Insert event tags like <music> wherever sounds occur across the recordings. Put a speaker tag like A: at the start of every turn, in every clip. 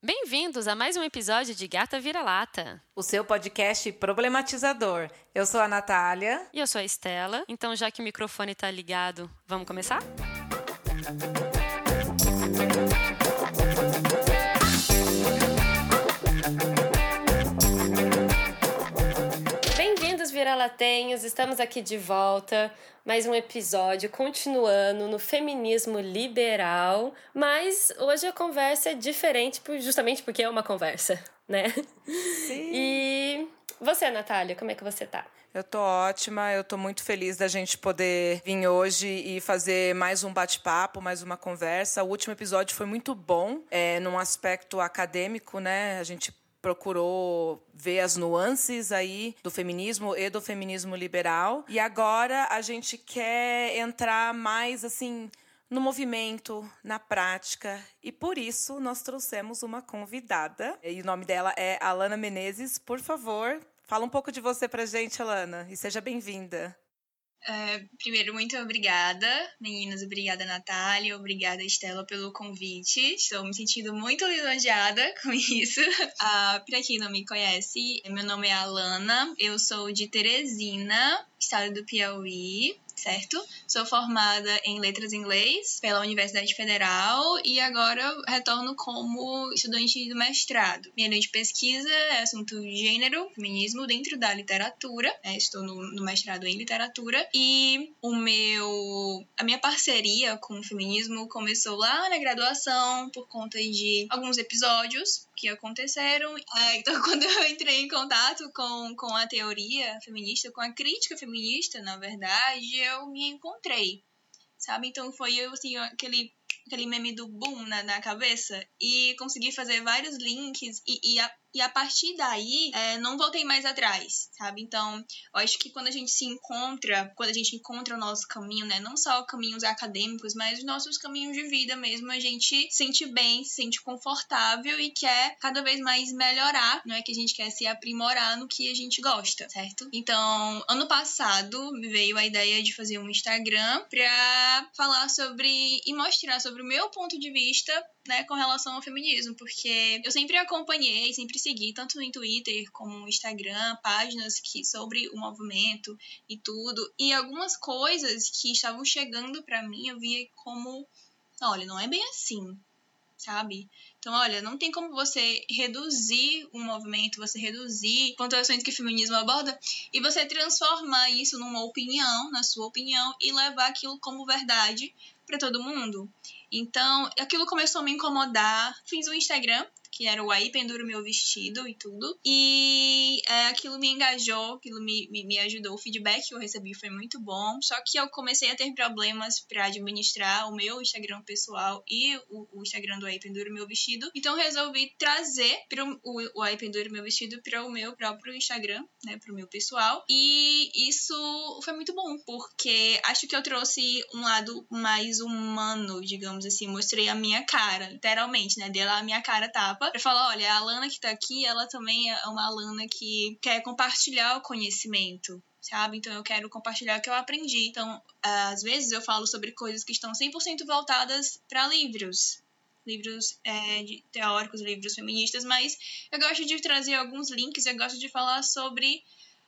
A: Bem-vindos a mais um episódio de Gata Vira-Lata.
B: O seu podcast problematizador. Eu sou a Natália.
A: E eu sou a Estela. Então, já que o microfone está ligado, vamos começar? Bem-vindos, Vira-Latenhos. Estamos aqui de volta mais um episódio continuando no feminismo liberal, mas hoje a conversa é diferente justamente porque é uma conversa, né?
B: Sim.
A: E você, Natália, como é que você tá?
B: Eu tô ótima, eu tô muito feliz da gente poder vir hoje e fazer mais um bate-papo, mais uma conversa. O último episódio foi muito bom, é, num aspecto acadêmico, né? A gente procurou ver as nuances aí do feminismo e do feminismo liberal. E agora a gente quer entrar mais assim no movimento, na prática, e por isso nós trouxemos uma convidada. E o nome dela é Alana Menezes. Por favor, fala um pouco de você pra gente, Alana, e seja bem-vinda.
C: Uh, primeiro, muito obrigada, meninas. Obrigada, Natália. Obrigada, Estela, pelo convite. Estou me sentindo muito lisonjeada <laughs> com isso. Uh, para quem não me conhece, meu nome é Alana. Eu sou de Teresina, estado do Piauí certo? Sou formada em Letras em Inglês pela Universidade Federal e agora retorno como estudante do mestrado. Minha linha de pesquisa é assunto gênero, feminismo dentro da literatura. Né? Estou no, no mestrado em literatura e o meu, a minha parceria com o feminismo começou lá na graduação por conta de alguns episódios que aconteceram. É, então, <laughs> quando eu entrei em contato com, com a teoria feminista, com a crítica feminista, na verdade, eu me encontrei, sabe? Então, foi assim, aquele, aquele meme do boom na, na cabeça e consegui fazer vários links e, e a, e a partir daí, é, não voltei mais atrás, sabe? Então, eu acho que quando a gente se encontra, quando a gente encontra o nosso caminho, né? Não só caminhos acadêmicos, mas os nossos caminhos de vida mesmo, a gente sente bem, se sente confortável e quer cada vez mais melhorar, não é? Que a gente quer se aprimorar no que a gente gosta, certo? Então, ano passado veio a ideia de fazer um Instagram pra falar sobre e mostrar sobre o meu ponto de vista né, com relação ao feminismo, porque eu sempre acompanhei, sempre segui, tanto no Twitter como no Instagram, páginas que sobre o movimento e tudo, e algumas coisas que estavam chegando para mim eu via como, olha, não é bem assim, sabe? Então, olha, não tem como você reduzir um movimento, você reduzir pontuações que o feminismo aborda e você transformar isso numa opinião, na sua opinião, e levar aquilo como verdade para todo mundo. Então, aquilo começou a me incomodar. Fiz um Instagram que era o Aí Penduro Meu Vestido e tudo. E é, aquilo me engajou, aquilo me, me, me, ajudou. O feedback que eu recebi foi muito bom. Só que eu comecei a ter problemas para administrar o meu Instagram pessoal e o, o Instagram do Aí Penduro Meu Vestido. Então resolvi trazer pro, o, o Aí Penduro Meu Vestido para o meu próprio Instagram, né, para o meu pessoal. E isso foi muito bom, porque acho que eu trouxe um lado mais humano, digamos assim. Mostrei a minha cara, literalmente, né? Dei lá a minha cara tapa pra falar, olha, a Alana que tá aqui, ela também é uma Alana que quer compartilhar o conhecimento, sabe? Então eu quero compartilhar o que eu aprendi. Então, às vezes eu falo sobre coisas que estão 100% voltadas para livros, livros é, teóricos, livros feministas, mas eu gosto de trazer alguns links, eu gosto de falar sobre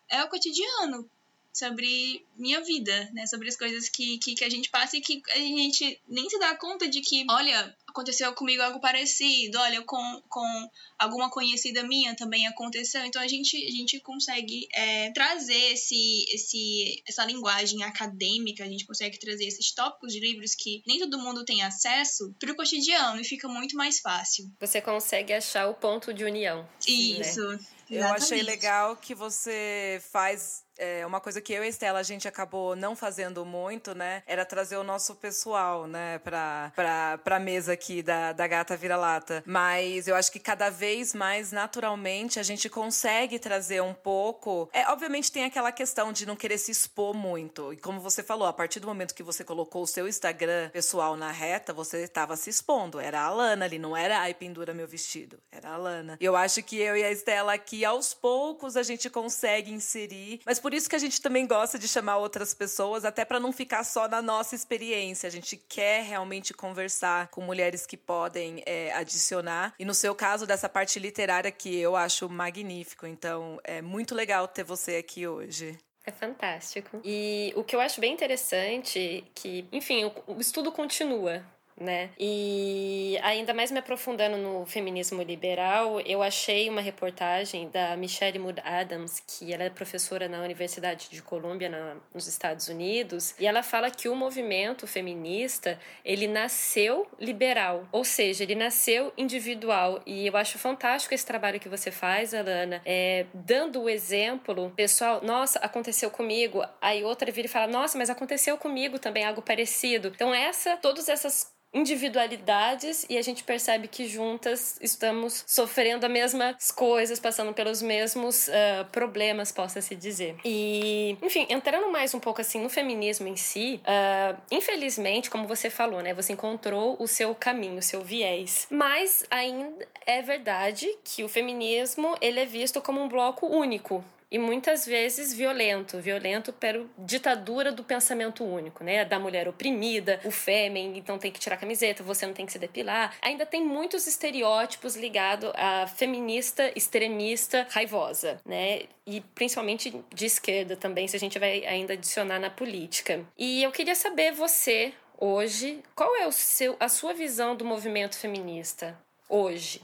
C: é o cotidiano, sobre minha vida, né? Sobre as coisas que, que, que, a gente passa e que a gente nem se dá conta de que, olha, aconteceu comigo algo parecido, olha, com, com alguma conhecida minha também aconteceu. Então a gente, a gente consegue é, trazer esse, esse, essa linguagem acadêmica, a gente consegue trazer esses tópicos de livros que nem todo mundo tem acesso para o cotidiano e fica muito mais fácil.
A: Você consegue achar o ponto de união.
C: Isso.
A: Né?
B: Eu achei legal que você faz é, uma coisa que eu e Estela a gente acabou não fazendo muito, né? Era trazer o nosso pessoal, né, pra, pra, pra mesa aqui da, da Gata Vira-Lata. Mas eu acho que cada vez mais naturalmente a gente consegue trazer um pouco. É, obviamente tem aquela questão de não querer se expor muito. E como você falou, a partir do momento que você colocou o seu Instagram pessoal na reta, você estava se expondo. Era a Lana ali, não era ai pendura meu vestido. Era a Lana. Eu acho que eu e a Estela aqui aos poucos a gente consegue inserir. Mas por isso que a gente também gosta de chamar outras pessoas, até para não ficar só na nossa experiência. A gente quer realmente conversar com mulheres que podem é, adicionar. E no seu caso, dessa parte literária que eu acho magnífico. Então, é muito legal ter você aqui hoje.
A: É fantástico. E o que eu acho bem interessante que, enfim, o, o estudo continua, né? E ainda mais me aprofundando no feminismo liberal, eu achei uma reportagem da Michelle Mood Adams, que ela é professora na Universidade de Colômbia, nos Estados Unidos, e ela fala que o movimento feminista, ele nasceu liberal, ou seja, ele nasceu individual, e eu acho fantástico esse trabalho que você faz, Alana, é, dando o exemplo, pessoal, nossa, aconteceu comigo, aí outra vira e fala, nossa, mas aconteceu comigo também algo parecido. Então essa, todas essas individualidades e a gente percebe que juntas estamos sofrendo as mesmas coisas, passando pelos mesmos uh, problemas, possa-se dizer. E, enfim, entrando mais um pouco assim no feminismo em si, uh, infelizmente, como você falou, né, você encontrou o seu caminho, o seu viés. Mas ainda é verdade que o feminismo ele é visto como um bloco único e muitas vezes violento, violento pela ditadura do pensamento único, né? Da mulher oprimida, o fêmea, então tem que tirar a camiseta, você não tem que se depilar. Ainda tem muitos estereótipos ligados à feminista, extremista, raivosa, né? E principalmente de esquerda também, se a gente vai ainda adicionar na política. E eu queria saber você hoje, qual é o seu, a sua visão do movimento feminista hoje?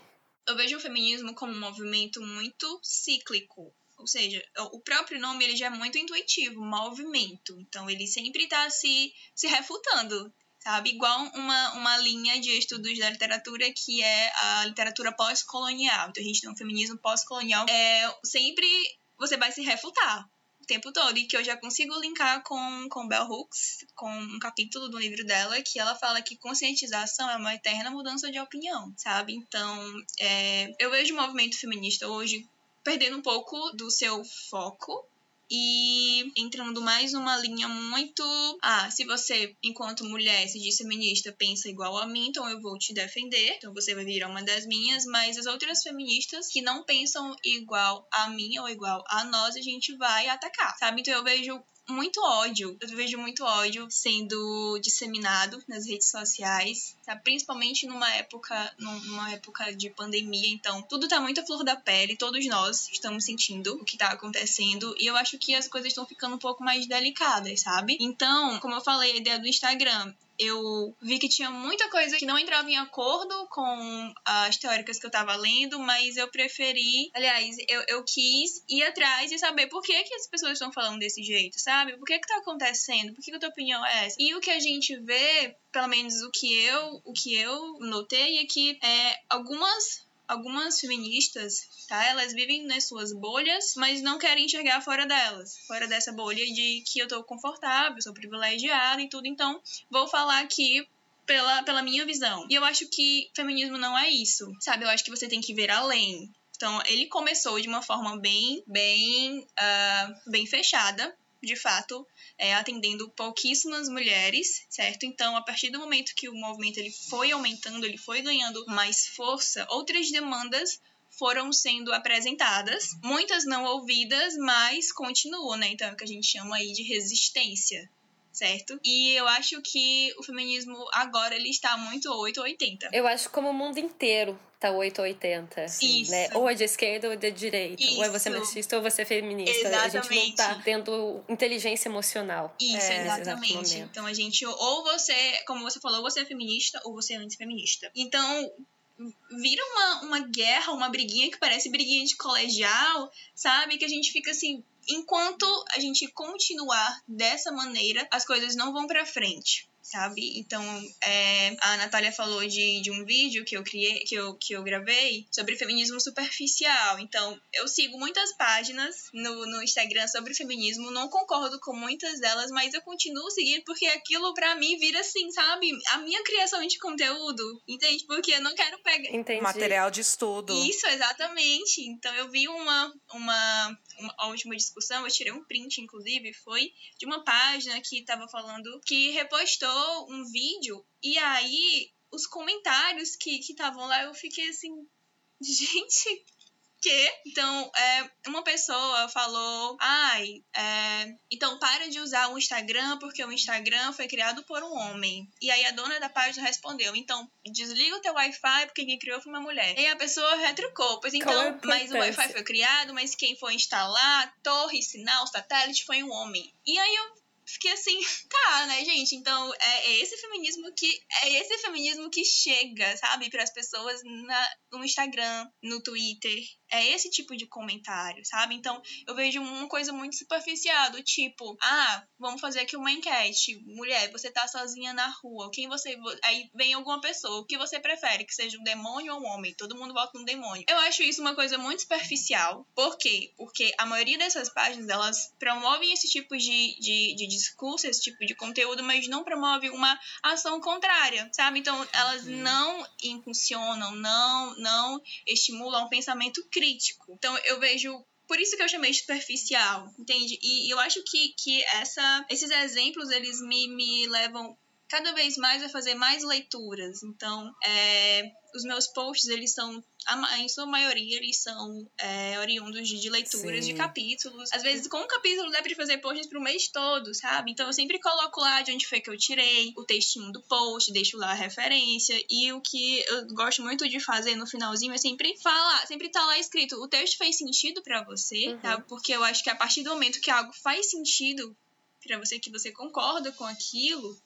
C: Eu vejo o feminismo como um movimento muito cíclico ou seja, o próprio nome ele já é muito intuitivo, movimento. Então ele sempre está se, se refutando, sabe? Igual uma, uma linha de estudos da literatura que é a literatura pós-colonial. Então a gente tem um feminismo pós-colonial. É, sempre você vai se refutar o tempo todo. E que eu já consigo linkar com, com Bell Hooks, com um capítulo do livro dela, que ela fala que conscientização é uma eterna mudança de opinião, sabe? Então, é, eu vejo o movimento feminista hoje perdendo um pouco do seu foco e entrando mais numa linha muito. Ah, se você, enquanto mulher, se diz feminista, pensa igual a mim, então eu vou te defender, então você vai virar uma das minhas, mas as outras feministas que não pensam igual a mim ou igual a nós, a gente vai atacar, sabe? Então eu vejo muito ódio. Eu vejo muito ódio sendo disseminado nas redes sociais, tá? principalmente numa época, numa época de pandemia. Então, tudo tá muito à flor da pele. Todos nós estamos sentindo o que tá acontecendo. E eu acho que as coisas estão ficando um pouco mais delicadas, sabe? Então, como eu falei, a ideia do Instagram eu vi que tinha muita coisa que não entrava em acordo com as teóricas que eu estava lendo, mas eu preferi, aliás, eu, eu quis ir atrás e saber por que, que as pessoas estão falando desse jeito, sabe? Por que que tá acontecendo? Por que, que a tua opinião é essa? E o que a gente vê, pelo menos o que eu, o que eu notei é que é, algumas algumas feministas, tá? Elas vivem nas suas bolhas, mas não querem enxergar fora delas, fora dessa bolha de que eu tô confortável, sou privilegiada e tudo. Então, vou falar aqui pela, pela minha visão. E eu acho que feminismo não é isso, sabe? Eu acho que você tem que ver além. Então, ele começou de uma forma bem, bem, uh, bem fechada, de fato, é, atendendo pouquíssimas mulheres, certo? Então, a partir do momento que o movimento ele foi aumentando, ele foi ganhando mais força, outras demandas foram sendo apresentadas, muitas não ouvidas, mas continuam, né? Então, é o que a gente chama aí de resistência, certo? E eu acho que o feminismo agora ele está muito 880.
A: Eu acho como o mundo inteiro tá 880.
C: Isso.
A: Né? Ou é de esquerda ou é de direita.
C: Isso.
A: Ou é você machista ou você é feminista.
C: Exatamente.
A: A gente não tá tendo inteligência emocional.
C: Isso,
A: é,
C: exatamente. Então a gente, ou você, como você falou, você é feminista ou você é antifeminista. Então, vira uma, uma guerra, uma briguinha que parece briguinha de colegial, sabe? Que a gente fica assim, enquanto a gente continuar dessa maneira, as coisas não vão para frente sabe? Então, é, a Natália falou de, de um vídeo que eu criei, que eu, que eu gravei sobre feminismo superficial. Então, eu sigo muitas páginas no, no Instagram sobre feminismo, não concordo com muitas delas, mas eu continuo seguindo porque aquilo para mim vira assim, sabe? A minha criação de conteúdo, entende? Porque eu não quero pegar.
A: Entendi.
B: Material de estudo.
C: Isso, exatamente. Então, eu vi uma, uma, última discussão, eu tirei um print, inclusive, foi de uma página que tava falando que repostou um vídeo e aí os comentários que estavam lá eu fiquei assim, <laughs> gente, quê? Então, é, uma pessoa falou, ai, é, então para de usar o Instagram porque o Instagram foi criado por um homem. E aí a dona da página respondeu, então desliga o teu Wi-Fi porque quem criou foi uma mulher. E a pessoa retrucou, pois então, é mas o Wi-Fi foi criado, mas quem foi instalar, torre, sinal, satélite foi um homem. E aí eu fiquei assim, <laughs> tá, né, gente? Então é, esse feminismo que é esse feminismo que chega, sabe, para as pessoas na, no Instagram, no Twitter. É esse tipo de comentário, sabe? Então eu vejo uma coisa muito superficial, do tipo, ah, vamos fazer aqui uma enquete. Mulher, você tá sozinha na rua, quem você. Aí vem alguma pessoa, o que você prefere? Que seja um demônio ou um homem? Todo mundo vota no demônio. Eu acho isso uma coisa muito superficial. Por quê? Porque a maioria dessas páginas, elas promovem esse tipo de, de, de discurso, esse tipo de conteúdo, mas não promove uma ação contrária, sabe? Então, elas uhum. não impulsionam, não, não estimulam um pensamento crítico. Então, eu vejo por isso que eu chamei de superficial, entende? E eu acho que, que essa, esses exemplos, eles me, me levam cada vez mais a fazer mais leituras. Então, é, os meus posts, eles são, em sua maioria, eles são é, oriundos de, de leituras Sim. de capítulos. Às vezes, com um capítulo, dá pra fazer posts pro mês todo, sabe? Então, eu sempre coloco lá de onde foi que eu tirei, o textinho do post, deixo lá a referência. E o que eu gosto muito de fazer no finalzinho é sempre falar, sempre tá lá escrito, o texto fez sentido para você, uhum. tá? Porque eu acho que a partir do momento que algo faz sentido para você, que você concorda com aquilo,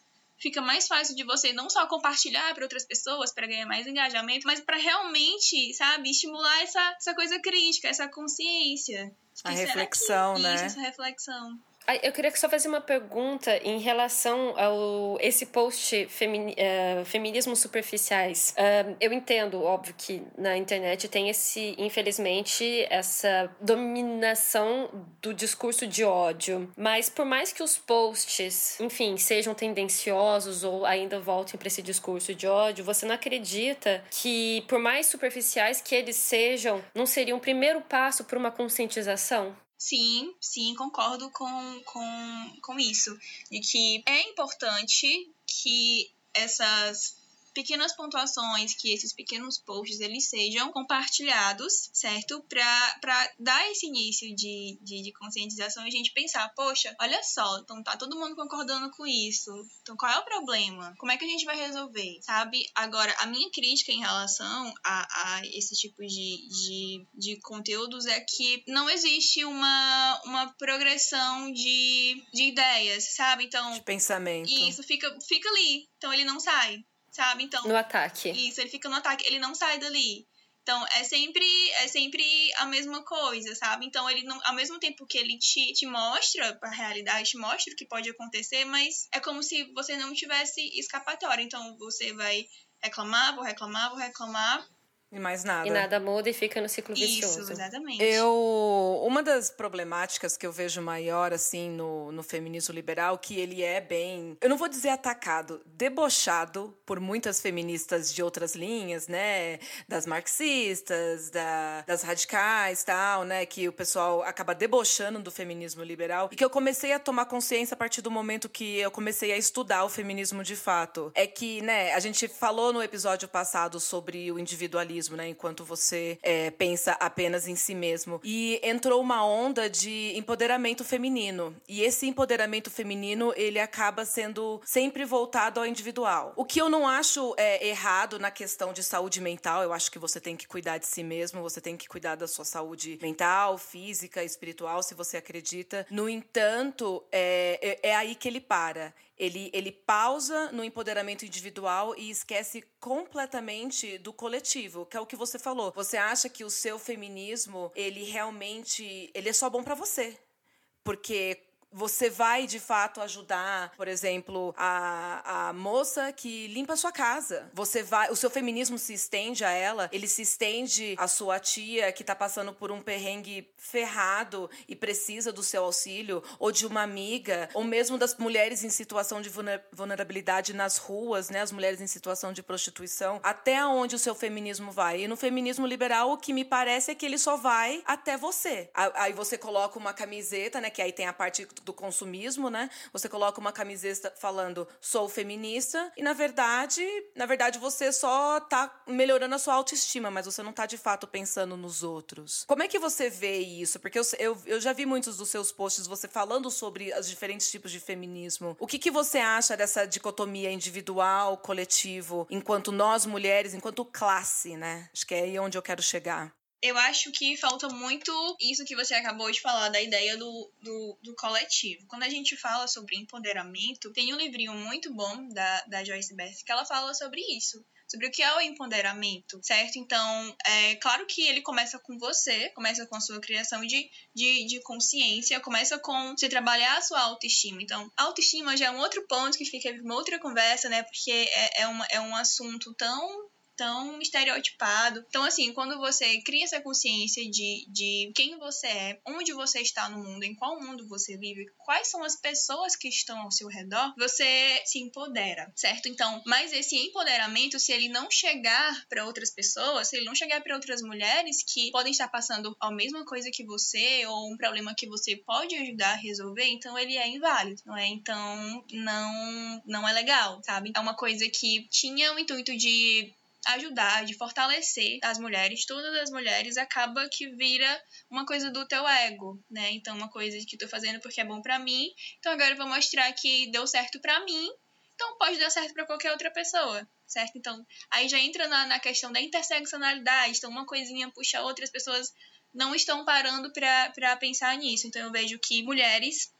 C: fica mais fácil de você não só compartilhar para outras pessoas para ganhar mais engajamento, mas para realmente, sabe, estimular essa, essa coisa crítica, essa consciência.
B: A reflexão,
C: que,
B: né?
C: Isso, essa reflexão.
A: Eu queria só fazer uma pergunta em relação ao esse post femini, uh, feminismos superficiais. Uh, eu entendo, óbvio, que na internet tem esse, infelizmente, essa dominação do discurso de ódio. Mas por mais que os posts, enfim, sejam tendenciosos ou ainda voltem para esse discurso de ódio, você não acredita que, por mais superficiais que eles sejam, não seria um primeiro passo para uma conscientização?
C: Sim, sim, concordo com, com, com isso. De que é importante que essas pequenas pontuações, que esses pequenos posts eles sejam compartilhados, certo? Para dar esse início de, de, de, conscientização e a gente pensar, poxa, olha só, então tá todo mundo concordando com isso. Então qual é o problema? Como é que a gente vai resolver? Sabe? Agora, a minha crítica em relação a, a esse tipo de, de, de conteúdos é que não existe uma, uma progressão de, de ideias, sabe? Então.
B: De pensamento.
C: Isso fica, fica ali. Então ele não sai sabe? Então.
A: No ataque.
C: Isso, ele fica no ataque, ele não sai dali. Então, é sempre, é sempre a mesma coisa, sabe? Então, ele não, ao mesmo tempo que ele te, te mostra a realidade, te mostra o que pode acontecer, mas é como se você não tivesse escapatória. Então, você vai reclamar, vou reclamar, vou reclamar,
B: e mais nada.
A: E nada muda e fica no ciclo vicioso.
C: Isso, exatamente.
B: Eu, uma das problemáticas que eu vejo maior, assim, no, no feminismo liberal, que ele é bem, eu não vou dizer atacado, debochado por muitas feministas de outras linhas, né? Das marxistas, da, das radicais, tal, né? Que o pessoal acaba debochando do feminismo liberal. E que eu comecei a tomar consciência a partir do momento que eu comecei a estudar o feminismo de fato. É que, né, a gente falou no episódio passado sobre o individualismo né? Enquanto você é, pensa apenas em si mesmo. E entrou uma onda de empoderamento feminino. E esse empoderamento feminino, ele acaba sendo sempre voltado ao individual. O que eu não acho é, errado na questão de saúde mental, eu acho que você tem que cuidar de si mesmo, você tem que cuidar da sua saúde mental, física, espiritual, se você acredita. No entanto, é, é, é aí que ele para ele, ele pausa no empoderamento individual e esquece completamente do coletivo, que é o que você falou. Você acha que o seu feminismo, ele realmente, ele é só bom para você. Porque você vai de fato ajudar, por exemplo, a, a moça que limpa a sua casa. Você vai, o seu feminismo se estende a ela, ele se estende à sua tia que tá passando por um perrengue ferrado e precisa do seu auxílio, ou de uma amiga, ou mesmo das mulheres em situação de vulnerabilidade nas ruas, né, as mulheres em situação de prostituição, até onde o seu feminismo vai. E no feminismo liberal, o que me parece é que ele só vai até você. Aí você coloca uma camiseta, né, que aí tem a parte do consumismo, né? Você coloca uma camiseta falando sou feminista e na verdade, na verdade você só tá melhorando a sua autoestima, mas você não tá de fato pensando nos outros. Como é que você vê isso? Porque eu, eu, eu já vi muitos dos seus posts você falando sobre os diferentes tipos de feminismo. O que, que você acha dessa dicotomia individual, coletivo, enquanto nós mulheres, enquanto classe, né? Acho que é aí onde eu quero chegar
C: eu acho que falta muito isso que você acabou de falar, da ideia do, do, do, coletivo. Quando a gente fala sobre empoderamento, tem um livrinho muito bom da, da Joyce Beth que ela fala sobre isso. Sobre o que é o empoderamento, certo? Então, é claro que ele começa com você, começa com a sua criação de, de, de consciência, começa com você trabalhar a sua autoestima. Então, autoestima já é um outro ponto que fica uma outra conversa, né? Porque é, é, uma, é um assunto tão tão estereotipado. Então, assim, quando você cria essa consciência de, de quem você é, onde você está no mundo, em qual mundo você vive, quais são as pessoas que estão ao seu redor, você se empodera, certo? Então, mas esse empoderamento, se ele não chegar para outras pessoas, se ele não chegar para outras mulheres que podem estar passando a mesma coisa que você ou um problema que você pode ajudar a resolver, então ele é inválido, não é? Então, não não é legal, sabe? É uma coisa que tinha o intuito de ajudar, de fortalecer as mulheres, todas as mulheres, acaba que vira uma coisa do teu ego, né? Então, uma coisa que eu tô fazendo porque é bom para mim, então agora eu vou mostrar que deu certo para mim, então pode dar certo para qualquer outra pessoa, certo? Então, aí já entra na, na questão da interseccionalidade, então uma coisinha puxa a outra, as pessoas não estão parando para pensar nisso. Então, eu vejo que mulheres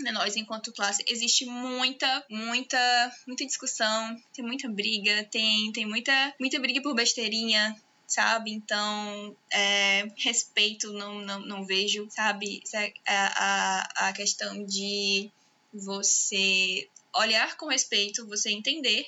C: nós enquanto classe existe muita muita muita discussão tem muita briga tem tem muita muita briga por besteirinha sabe? Então é, respeito não, não não vejo sabe? A, a, a questão de você olhar com respeito, você entender,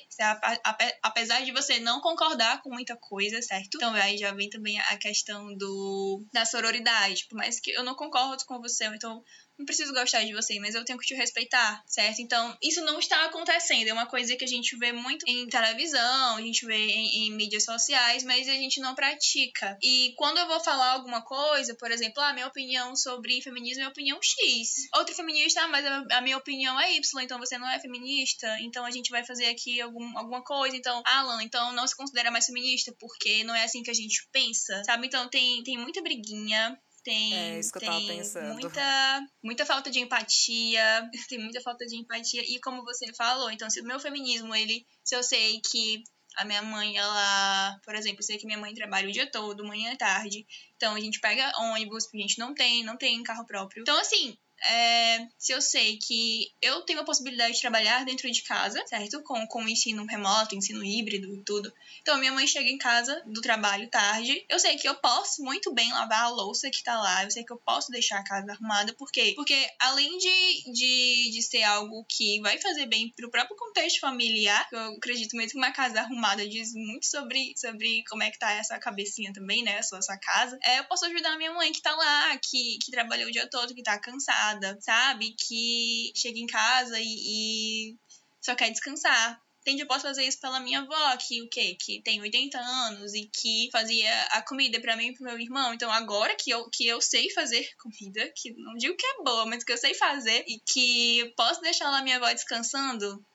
C: apesar de você não concordar com muita coisa, certo? Então aí já vem também a questão do da sororidade, por mais que eu não concordo com você, então não preciso gostar de você, mas eu tenho que te respeitar, certo? Então, isso não está acontecendo. É uma coisa que a gente vê muito em televisão, a gente vê em, em, mídias sociais, mas a gente não pratica. E quando eu vou falar alguma coisa, por exemplo, a ah, minha opinião sobre feminismo é opinião X. Outro feminista, ah, mas a, minha opinião é Y, então você não é feminista, então a gente vai fazer aqui algum, alguma coisa. Então, Alan, então não se considera mais feminista porque não é assim que a gente pensa, sabe? Então tem, tem muita briguinha tem,
B: é isso que
C: tem
B: eu tava pensando.
C: Muita, muita falta de empatia, <laughs> tem muita falta de empatia. E como você falou, então, se o meu feminismo, ele, se eu sei que a minha mãe, ela, por exemplo, eu sei que minha mãe trabalha o dia todo, manhã e tarde. Então a gente pega ônibus, porque a gente não tem, não tem carro próprio. Então, assim, é, se eu sei que eu tenho a possibilidade de trabalhar dentro de casa, certo? Com, com ensino remoto, ensino híbrido e tudo. Então, minha mãe chega em casa do trabalho tarde. Eu sei que eu posso muito bem lavar a louça que tá lá. Eu sei que eu posso deixar a casa arrumada. Por quê? Porque além de, de, de ser algo que vai fazer bem pro próprio contexto familiar, eu acredito mesmo que uma casa arrumada diz muito sobre, sobre como é que tá essa cabecinha também, né? A sua, a sua casa. É, eu posso ajudar a minha mãe que tá lá, que, que trabalhou o dia todo, que tá cansada sabe? Que chega em casa e, e só quer descansar. Entende? Eu posso fazer isso pela minha avó, que o quê? Que tem 80 anos e que fazia a comida para mim e pro meu irmão. Então, agora que eu, que eu sei fazer <laughs> comida, que não digo que é boa, mas que eu sei fazer e que posso deixar lá minha avó descansando,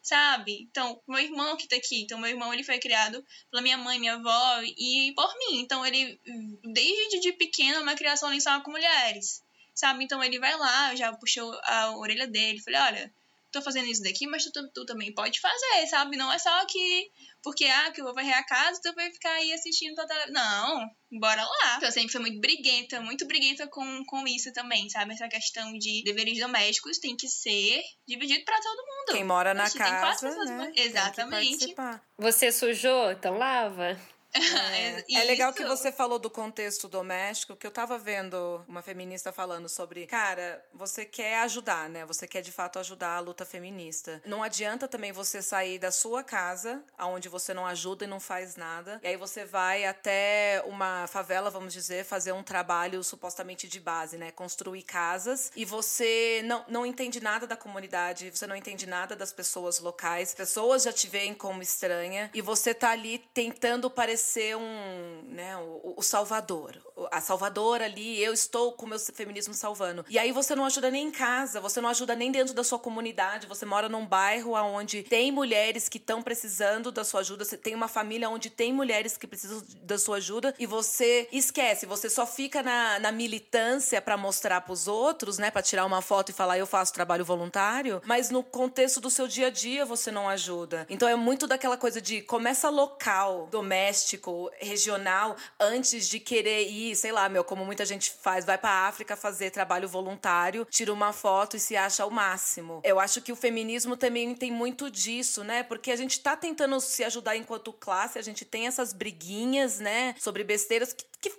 C: sabe? Então, meu irmão que tá aqui, então meu irmão ele foi criado pela minha mãe, minha avó e por mim. Então, ele desde de pequeno uma criação só com mulheres sabe? Então ele vai lá, já puxou a orelha dele, falei, olha, tô fazendo isso daqui, mas tu, tu, também pode fazer, sabe? Não é só que porque, ah, que eu vou varrer a casa, tu vai ficar aí assistindo toda... Não, bora lá. Então, eu sempre fui muito briguenta, muito briguenta com, com isso também, sabe? Essa questão de deveres domésticos tem que ser dividido para todo mundo.
B: Quem mora na casa, né?
C: Exatamente.
A: Você sujou? Então lava.
B: É, é legal que você falou do contexto doméstico, que eu tava vendo uma feminista falando sobre, cara, você quer ajudar, né? Você quer de fato ajudar a luta feminista. Não adianta também você sair da sua casa, aonde você não ajuda e não faz nada, e aí você vai até uma favela, vamos dizer, fazer um trabalho supostamente de base, né? Construir casas, e você não, não entende nada da comunidade, você não entende nada das pessoas locais, pessoas já te veem como estranha, e você tá ali tentando parecer ser um, né, o, o salvador, a salvadora ali, eu estou com o meu feminismo salvando. E aí você não ajuda nem em casa, você não ajuda nem dentro da sua comunidade, você mora num bairro onde tem mulheres que estão precisando da sua ajuda, você tem uma família onde tem mulheres que precisam da sua ajuda e você esquece, você só fica na, na militância para mostrar para os outros, né, para tirar uma foto e falar eu faço trabalho voluntário, mas no contexto do seu dia a dia você não ajuda. Então é muito daquela coisa de começa local, doméstico, regional, antes de querer ir, sei lá, meu, como muita gente faz, vai para África fazer trabalho voluntário, tira uma foto e se acha o máximo. Eu acho que o feminismo também tem muito disso, né? Porque a gente tá tentando se ajudar enquanto classe, a gente tem essas briguinhas, né, sobre besteiras que que,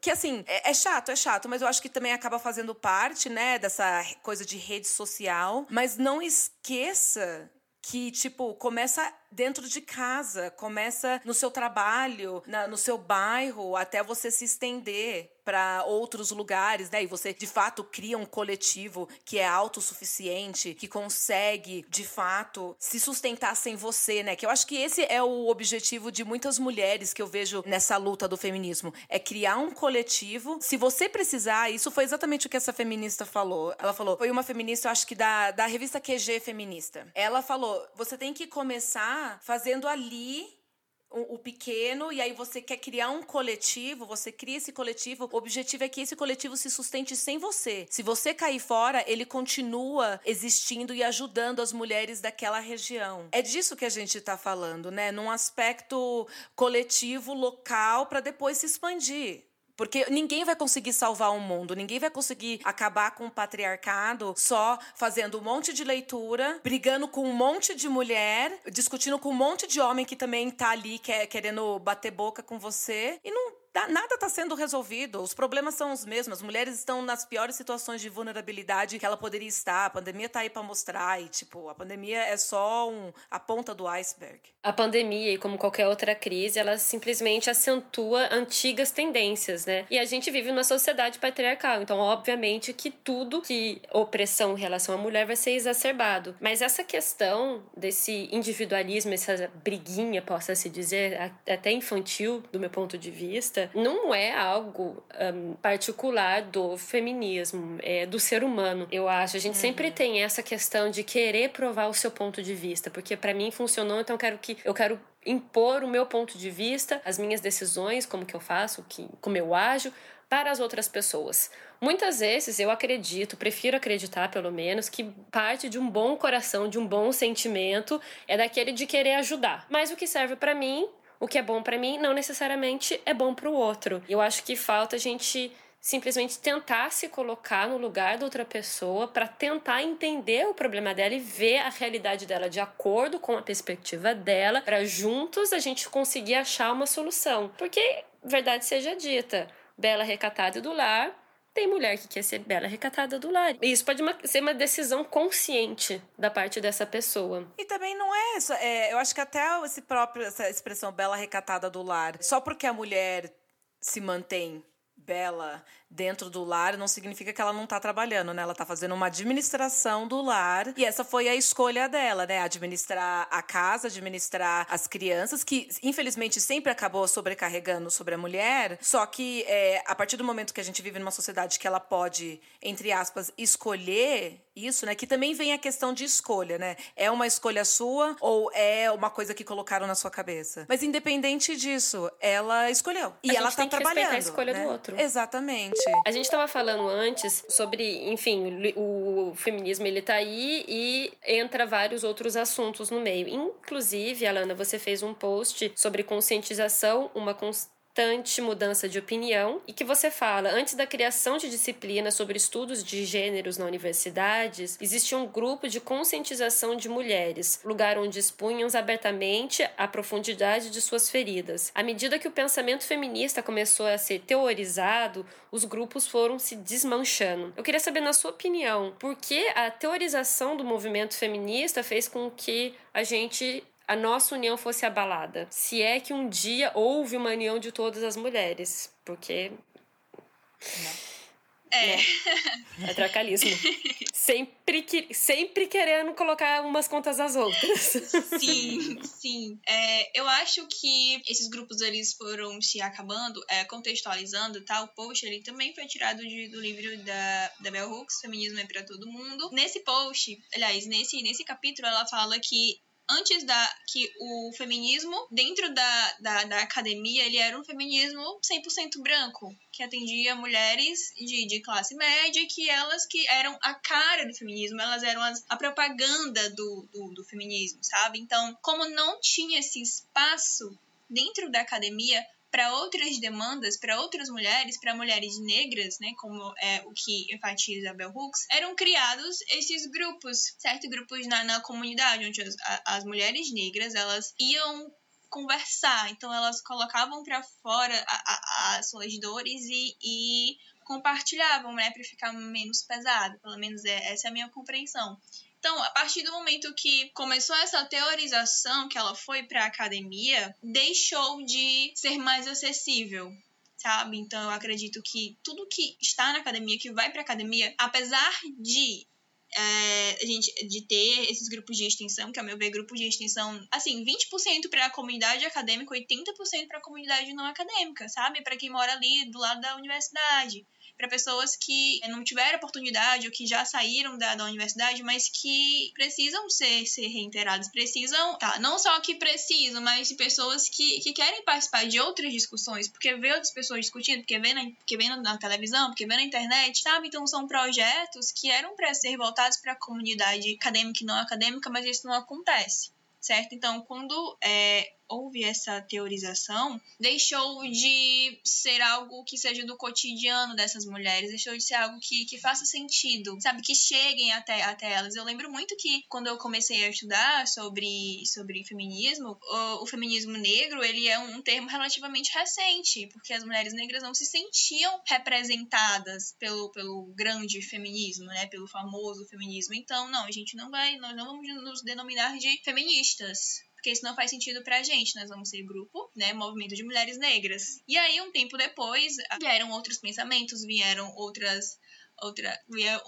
B: que assim, é, é, chato, é chato, mas eu acho que também acaba fazendo parte, né, dessa coisa de rede social. Mas não esqueça que, tipo, começa dentro de casa, começa no seu trabalho, na, no seu bairro, até você se estender para outros lugares, né? E você de fato cria um coletivo que é autossuficiente, que consegue de fato se sustentar sem você, né? Que eu acho que esse é o objetivo de muitas mulheres que eu vejo nessa luta do feminismo, é criar um coletivo. Se você precisar, isso foi exatamente o que essa feminista falou. Ela falou, foi uma feminista, eu acho que da, da revista QG feminista. Ela falou, você tem que começar fazendo ali o, pequeno e aí você quer criar um coletivo, você cria esse coletivo. O objetivo é que esse coletivo se sustente sem você. Se você cair fora, ele continua existindo e ajudando as mulheres daquela região. É disso que a gente está falando, né? Num aspecto coletivo, local, para depois se expandir. Porque ninguém vai conseguir salvar o mundo, ninguém vai conseguir acabar com o patriarcado só fazendo um monte de leitura, brigando com um monte de mulher, discutindo com um monte de homem que também tá ali quer, querendo bater boca com você. E não nada está sendo resolvido. Os problemas são os mesmos. As mulheres estão nas piores situações de vulnerabilidade que ela poderia estar. A pandemia está aí para mostrar. E, tipo, a pandemia é só um, a ponta do iceberg.
A: A pandemia, e como qualquer outra crise, ela simplesmente acentua antigas tendências, né? E a gente vive numa sociedade patriarcal. Então, obviamente, que tudo que opressão em relação à mulher vai ser exacerbado. Mas essa questão desse individualismo, essa briguinha, possa se dizer, até infantil, do meu ponto de vista, não é algo um, particular do feminismo, é do ser humano. Eu acho. A gente uhum. sempre tem essa questão de querer provar o seu ponto de vista, porque para mim funcionou, então eu quero que eu quero impor o meu ponto de vista, as minhas decisões, como que eu faço, que, como eu ajo para as outras pessoas. Muitas vezes eu acredito, prefiro acreditar pelo menos, que parte de um bom coração, de um bom sentimento, é daquele de querer ajudar. Mas o que serve para mim o que é bom para mim não necessariamente é bom para o outro. Eu acho que falta a gente simplesmente tentar se colocar no lugar da outra pessoa para tentar entender o problema dela e ver a realidade dela de acordo com a perspectiva dela, para juntos a gente conseguir achar uma solução. Porque, verdade seja dita, Bela recatada do lar tem mulher que quer ser bela recatada do lar. E isso pode uma, ser uma decisão consciente da parte dessa pessoa.
B: E também não é isso. É, eu acho que até esse próprio, essa expressão bela recatada do lar, só porque a mulher se mantém bela dentro do lar não significa que ela não está trabalhando, né? Ela está fazendo uma administração do lar e essa foi a escolha dela, né? Administrar a casa, administrar as crianças, que infelizmente sempre acabou sobrecarregando sobre a mulher. Só que é, a partir do momento que a gente vive numa sociedade que ela pode, entre aspas, escolher isso, né? Que também vem a questão de escolha, né? É uma escolha sua ou é uma coisa que colocaram na sua cabeça? Mas independente disso, ela escolheu e
A: a
B: ela está trabalhando.
A: a escolha
B: né?
A: do outro.
B: Exatamente.
A: A gente estava falando antes sobre, enfim, o feminismo ele tá aí e entra vários outros assuntos no meio. Inclusive, Alana, você fez um post sobre conscientização, uma conscientização constante mudança de opinião e que você fala, antes da criação de disciplinas sobre estudos de gêneros na universidades, existia um grupo de conscientização de mulheres, lugar onde expunham abertamente a profundidade de suas feridas. À medida que o pensamento feminista começou a ser teorizado, os grupos foram se desmanchando. Eu queria saber, na sua opinião, por que a teorização do movimento feminista fez com que a gente a nossa união fosse abalada. Se é que um dia houve uma união de todas as mulheres, porque. Não.
C: É.
A: Né? Patriarcalismo. <laughs> sempre, que, sempre querendo colocar umas contas às outras.
C: Sim, sim. É, eu acho que esses grupos eles foram se acabando, é, contextualizando, tá? O post ele também foi tirado de, do livro da, da Bell Hooks, Feminismo é para Todo Mundo. Nesse post, aliás, nesse, nesse capítulo, ela fala que antes da que o feminismo dentro da, da, da, academia ele era um feminismo 100% branco que atendia mulheres de, de classe média que elas que eram a cara do feminismo elas eram as, a propaganda do, do, do feminismo sabe? Então como não tinha esse espaço dentro da academia para outras demandas, para outras mulheres, para mulheres negras, né, como é o que enfatiza Bell Hooks, eram criados esses grupos, certo? Grupos na, na comunidade, onde as, as mulheres negras elas iam conversar, então elas colocavam para fora as suas dores e, e compartilhavam, né, para ficar menos pesado, pelo menos é, essa é a minha compreensão. Então, a partir do momento que começou essa teorização, que ela foi para a academia, deixou de ser mais acessível sabe? Então eu acredito que tudo que está na academia, que vai para academia, apesar de é, a gente de ter esses grupos de extensão, que a meu ver, grupos de extensão, assim, 20% para a comunidade acadêmica, 80% para a comunidade não acadêmica, sabe? Para quem mora ali do lado da universidade para pessoas que não tiveram oportunidade ou que já saíram da, da universidade, mas que precisam ser, ser reiteradas, precisam, tá, não só que precisam, mas de pessoas que, que querem participar de outras discussões, porque vê outras pessoas discutindo, porque vê na, porque vê na televisão, porque vê na internet, sabe? Então são projetos que eram para ser voltados para a comunidade acadêmica e não acadêmica, mas isso não acontece certo? Então, quando é, houve essa teorização, deixou de ser algo que seja do cotidiano dessas mulheres, deixou de ser algo que, que faça sentido, sabe? Que cheguem até, até elas. Eu lembro muito que quando eu comecei a estudar sobre, sobre feminismo, o, o feminismo negro, ele é um termo relativamente recente, porque as mulheres negras não se sentiam representadas pelo, pelo grande feminismo, né? Pelo famoso feminismo. Então, não, a gente não vai, nós não vamos nos denominar de feministas, porque isso não faz sentido pra gente. Nós vamos ser grupo, né? Movimento de mulheres negras. E aí, um tempo depois, vieram outros pensamentos, vieram outras. Outra,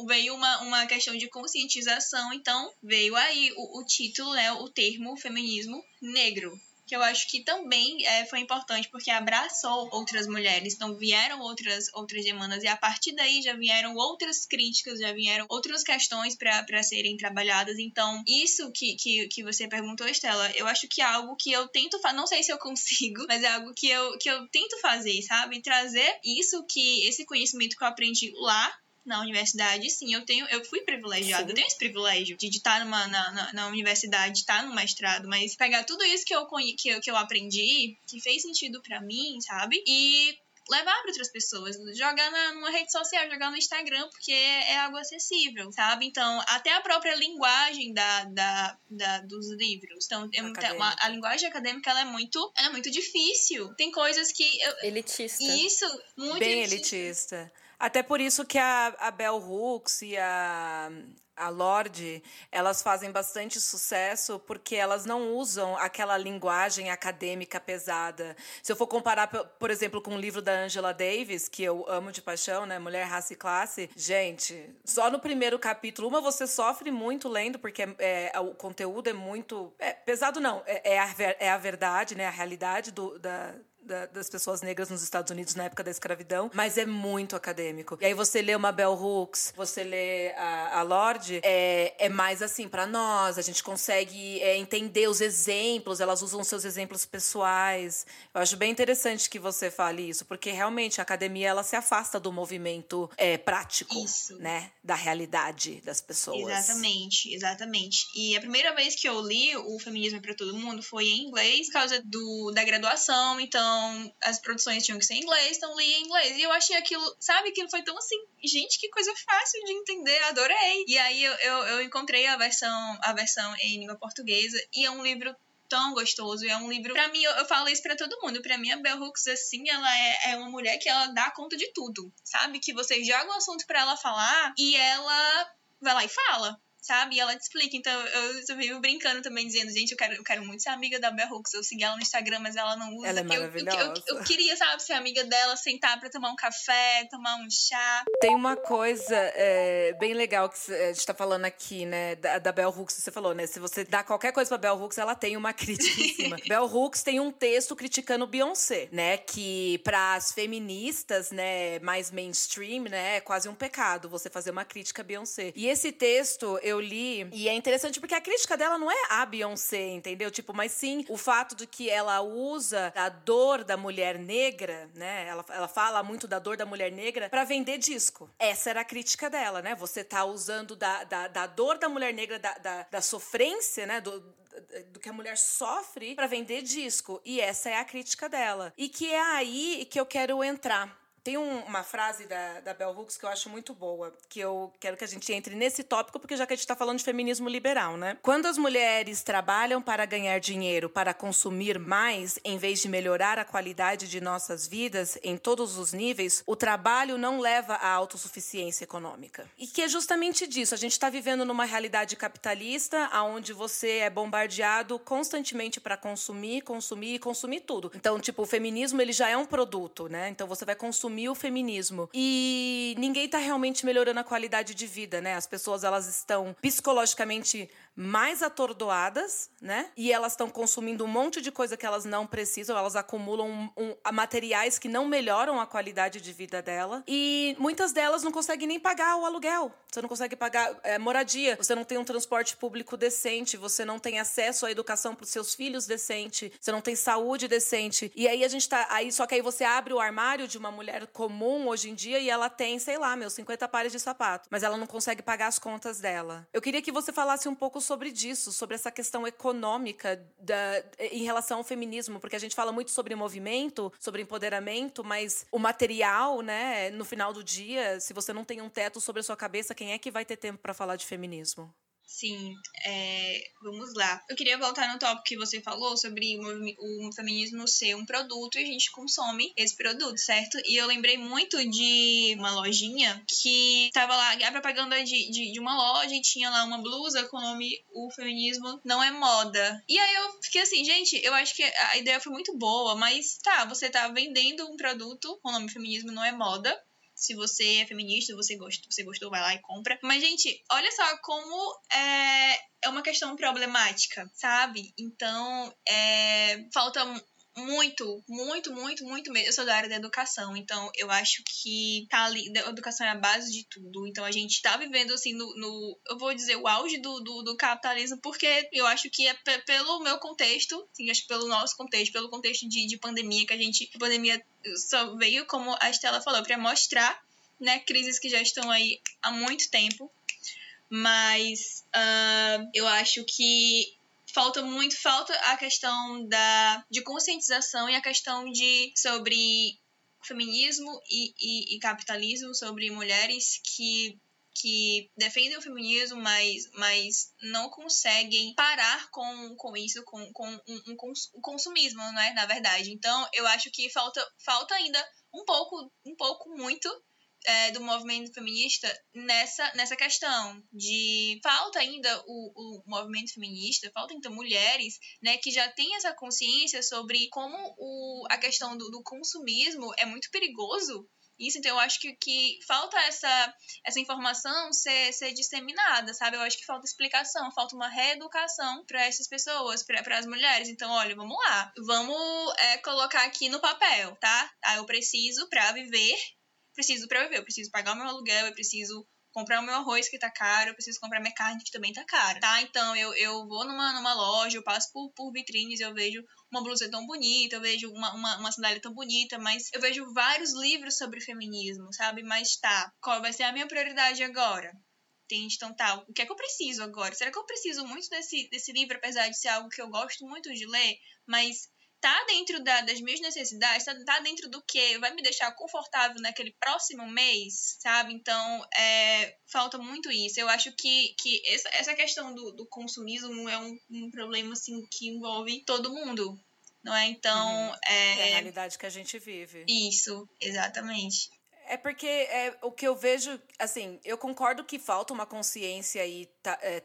C: veio uma, uma questão de conscientização, então veio aí o, o título, né, o termo feminismo negro, que eu acho que também é, foi importante porque abraçou outras mulheres. Então vieram outras, outras demandas e a partir daí já vieram outras críticas, já vieram outras questões para serem trabalhadas. Então, isso que, que, que você perguntou, Estela, eu acho que é algo que eu tento fazer, não sei se eu consigo, <laughs> mas é algo que eu, que eu tento fazer, sabe? Trazer isso que, esse conhecimento que eu aprendi lá na universidade, sim, eu tenho, eu fui privilegiada, sim. eu tenho esse privilégio de estar numa, na, na, na universidade, estar no mestrado, mas pegar tudo isso que eu, que eu, que eu aprendi, que fez sentido para mim, sabe? E levar para outras pessoas, jogar na, numa rede social, jogar no Instagram, porque é, é algo acessível, sabe? Então, até a própria linguagem da, da, da dos livros. Então, é uma, a linguagem acadêmica ela é muito, é muito difícil. Tem coisas que. Eu,
A: elitista.
C: Isso, muito
B: Bem elitista. elitista. Até por isso que a, a Bell Hooks e a, a Lorde, elas fazem bastante sucesso porque elas não usam aquela linguagem acadêmica pesada. Se eu for comparar, por exemplo, com o livro da Angela Davis, que eu amo de paixão, né, Mulher, Raça e Classe, gente, só no primeiro capítulo, uma você sofre muito lendo porque é, é, o conteúdo é muito é, pesado, não, é, é, a, é a verdade, né, a realidade do, da, da, das pessoas negras nos Estados Unidos na época da escravidão, mas é muito acadêmico. E aí você lê uma Bell Hooks, você lê a, a Lorde, é, é mais assim para nós, a gente consegue é, entender os exemplos, elas usam seus exemplos pessoais. Eu acho bem interessante que você fale isso, porque realmente a academia ela se afasta do movimento é, prático, isso. né, da realidade das pessoas.
C: Exatamente, exatamente. E a primeira vez que eu li o Feminismo para Todo Mundo foi em inglês, por causa do, da graduação, então então, as produções tinham que ser em inglês, então li em inglês. E eu achei aquilo, sabe, aquilo foi tão assim, gente, que coisa fácil de entender, adorei. E aí eu, eu, eu encontrei a versão, a versão em língua portuguesa, e é um livro tão gostoso. É um livro. Para mim, eu, eu, falo isso para todo mundo. Para mim, a Bell Hooks, assim, ela é, é, uma mulher que ela dá conta de tudo. Sabe? Que você joga um assunto para ela falar e ela vai lá e fala sabe? E ela te explica. Então eu, eu vivo brincando também, dizendo, gente, eu quero, eu quero muito ser amiga da Bell Hooks. Eu segui ela no Instagram, mas ela não usa.
B: Ela é maravilhosa.
C: Eu, eu, eu, queria, sabe, ser amiga dela, sentar pra tomar um café, tomar um chá.
B: Tem uma coisa é, bem legal que a gente tá falando aqui, né? Da, da Bell Hooks, você falou, né? Se você dá qualquer coisa pra Bell Hooks, ela tem uma <laughs> crítica em cima. <laughs> Bell Hooks tem um texto criticando Beyoncé, né? Que para as feministas, né, mais mainstream, né, é quase um pecado você fazer uma crítica a Beyoncé. E esse texto eu li e é interessante porque a crítica dela não é a Beyoncé, entendeu? Tipo, mas sim o fato de que ela usa a dor da mulher negra, né? Ela, ela fala muito da dor da mulher negra para vender disco. Essa era a crítica dela, né? Você tá usando da, da, da dor da mulher negra, da, da, da sofrência, né? Do, do que a mulher sofre para vender disco. E essa é a crítica dela. E que é aí que eu quero entrar. Tem um, uma frase da, da Bell Hooks que eu acho muito boa, que eu quero que a gente entre nesse tópico, porque já que a gente está falando de feminismo liberal, né? Quando as mulheres trabalham para ganhar dinheiro, para consumir mais, em vez de melhorar a qualidade de nossas vidas em todos os níveis, o trabalho não leva à autossuficiência econômica. E que é justamente disso. A gente está vivendo numa realidade capitalista, onde você é bombardeado constantemente para consumir, consumir e consumir tudo. Então, tipo, o feminismo ele já é um produto, né? Então você vai consumir assumir o feminismo. E ninguém tá realmente melhorando a qualidade de vida, né? As pessoas elas estão psicologicamente mais atordoadas, né? E elas estão consumindo um monte de coisa que elas não precisam, elas acumulam um, um, materiais que não melhoram a qualidade de vida dela. E muitas delas não conseguem nem pagar o aluguel. Você não consegue pagar é, moradia, você não tem um transporte público decente, você não tem acesso à educação para os seus filhos decente, você não tem saúde decente. E aí a gente tá. Aí, só que aí você abre o armário de uma mulher comum hoje em dia e ela tem, sei lá, meus 50 pares de sapato. Mas ela não consegue pagar as contas dela. Eu queria que você falasse um pouco sobre disso, sobre essa questão econômica da, em relação ao feminismo, porque a gente fala muito sobre movimento, sobre empoderamento, mas o material, né, no final do dia, se você não tem um teto sobre a sua cabeça, quem é que vai ter tempo para falar de feminismo?
C: Sim, é, vamos lá. Eu queria voltar no tópico que você falou sobre o, o, feminismo ser um produto e a gente consome esse produto, certo? E eu lembrei muito de uma lojinha que tava lá, a propaganda de, de, de, uma loja e tinha lá uma blusa com o nome O Feminismo Não é Moda. E aí eu fiquei assim, gente, eu acho que a ideia foi muito boa, mas tá, você tá vendendo um produto com o nome Feminismo Não é Moda se você é feminista, você gostou, você gostou, vai lá e compra. Mas, gente, olha só como é, é uma questão problemática, sabe? Então, é, falta muito, muito, muito, muito mesmo. Eu sou da área da educação, então eu acho que tá ali, a educação é a base de tudo. Então a gente tá vivendo assim no, no eu vou dizer, o auge do, do, do, capitalismo, porque eu acho que é pelo meu contexto, assim, acho pelo nosso contexto, pelo contexto de, de pandemia, que a gente, a pandemia só veio, como a Estela falou, para mostrar, né, crises que já estão aí há muito tempo. Mas uh, eu acho que falta muito, falta a questão da, de conscientização e a questão de sobre feminismo e, e, e capitalismo, sobre mulheres que que defendem o feminismo, mas, mas não conseguem parar com, com isso, com, com um, um, um consumismo, né? Na verdade. Então, eu acho que falta, falta ainda um pouco, um pouco muito é, do movimento feminista nessa, nessa questão de falta ainda o, o movimento feminista, falta ainda mulheres né, que já têm essa consciência sobre como o, a questão do, do consumismo é muito perigoso isso, então eu acho que, que falta essa, essa informação ser, ser disseminada, sabe? Eu acho que falta explicação, falta uma reeducação para essas pessoas, para as mulheres. Então, olha, vamos lá, vamos é, colocar aqui no papel, tá? Ah, eu preciso para viver preciso para viver, eu preciso pagar o meu aluguel, eu preciso comprar o meu arroz que tá caro, eu preciso comprar minha carne que também tá cara, tá? Então eu, eu vou numa, numa loja, eu passo por, por vitrines, eu vejo uma blusa tão bonita, eu vejo uma, uma, uma sandália tão bonita, mas eu vejo vários livros sobre feminismo, sabe? Mas tá, qual vai ser a minha prioridade agora? Entende? Então tá, o que é que eu preciso agora? Será que eu preciso muito desse, desse livro, apesar de ser algo que eu gosto muito de ler, mas tá dentro da, das minhas necessidades, tá, tá, dentro do que vai me deixar confortável naquele próximo mês, sabe? Então, é, falta muito isso. Eu acho que, que essa, essa questão do, do consumismo é um, um problema, assim, que envolve todo mundo, não é? Então,
B: uhum. é... É a realidade que a gente vive.
C: Isso, exatamente.
B: É porque é, o que eu vejo, assim, eu concordo que falta uma consciência aí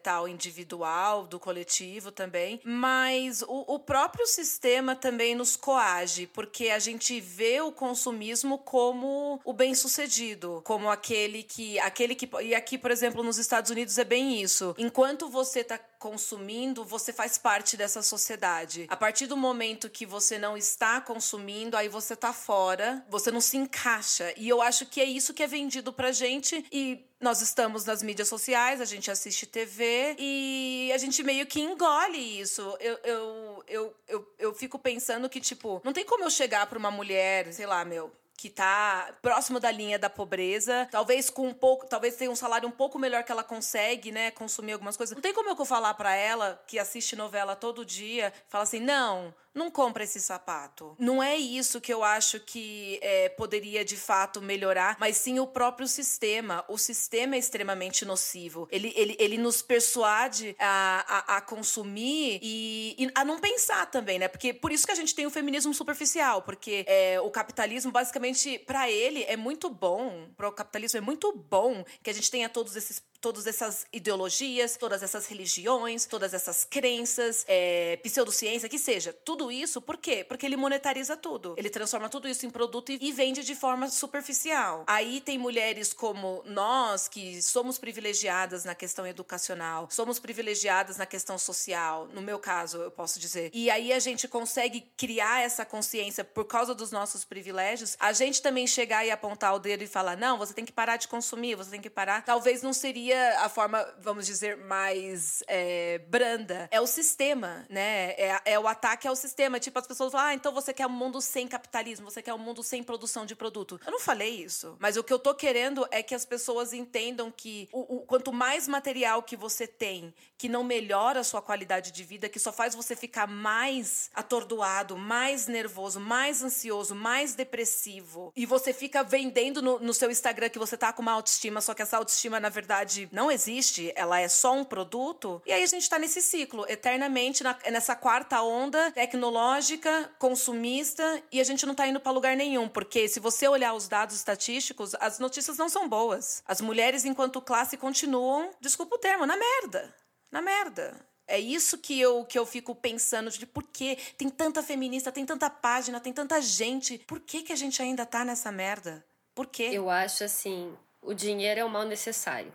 B: tal individual, do coletivo também, mas o, o próprio sistema também nos coage, porque a gente vê o consumismo como o bem-sucedido, como aquele que aquele que e aqui, por exemplo, nos Estados Unidos é bem isso. Enquanto você está consumindo, você faz parte dessa sociedade. A partir do momento que você não está consumindo, aí você tá fora, você não se encaixa. E eu acho que é isso que é vendido pra gente e nós estamos nas mídias sociais, a gente assiste TV e a gente meio que engole isso. Eu, eu, eu, eu, eu fico pensando que, tipo, não tem como eu chegar pra uma mulher, sei lá, meu, que tá próximo da linha da pobreza, talvez com um pouco, talvez tenha um salário um pouco melhor que ela consegue, né, consumir algumas coisas. Não tem como eu falar para ela que assiste novela todo dia, fala assim: "Não, não compra esse sapato. Não é isso que eu acho que é, poderia de fato melhorar, mas sim o próprio sistema. O sistema é extremamente nocivo. Ele, ele, ele nos persuade a, a, a consumir e, e, a não pensar também, né? Porque por isso que a gente tem o feminismo superficial, porque é, o capitalismo, basicamente, para ele é muito bom, para o capitalismo é muito bom que a gente tenha todos esses todas essas ideologias, todas essas religiões, todas essas crenças, é, pseudociência, que seja. Tudo isso, por quê? Porque ele monetariza tudo. Ele transforma tudo isso em produto e, e vende de forma superficial. Aí tem mulheres como nós, que somos privilegiadas na questão educacional, somos privilegiadas na questão social, no meu caso, eu posso dizer. E aí a gente consegue criar essa consciência por causa dos nossos privilégios, a gente também chegar e apontar o dedo e falar: não, você tem que parar de consumir, você tem que parar. Talvez não seria seria a forma, vamos dizer, mais é, branda. É o sistema, né? É, é, o ataque ao sistema. Tipo, as pessoas falam, ah, então você quer um mundo sem capitalismo, você quer um mundo sem produção de produto. Eu não falei isso. Mas o que eu tô querendo é que as pessoas entendam que o, o quanto mais material que você tem, que não melhora a sua qualidade de vida, que só faz você ficar mais atordoado, mais nervoso, mais ansioso, mais depressivo, e você fica vendendo no, no seu Instagram que você tá com uma autoestima, só que essa autoestima, na verdade, não existe, ela é só um produto. E aí a gente está nesse ciclo, eternamente na, nessa quarta onda tecnológica, consumista, e a gente não está indo para lugar nenhum, porque se você olhar os dados estatísticos, as notícias não são boas. As mulheres, enquanto classe, continuam, desculpa o termo, na merda. Na merda. É isso que eu, que eu fico pensando de por que tem tanta feminista, tem tanta página, tem tanta gente. Por que, que a gente ainda tá nessa merda? Por quê?
A: Eu acho assim, o dinheiro é o mal necessário.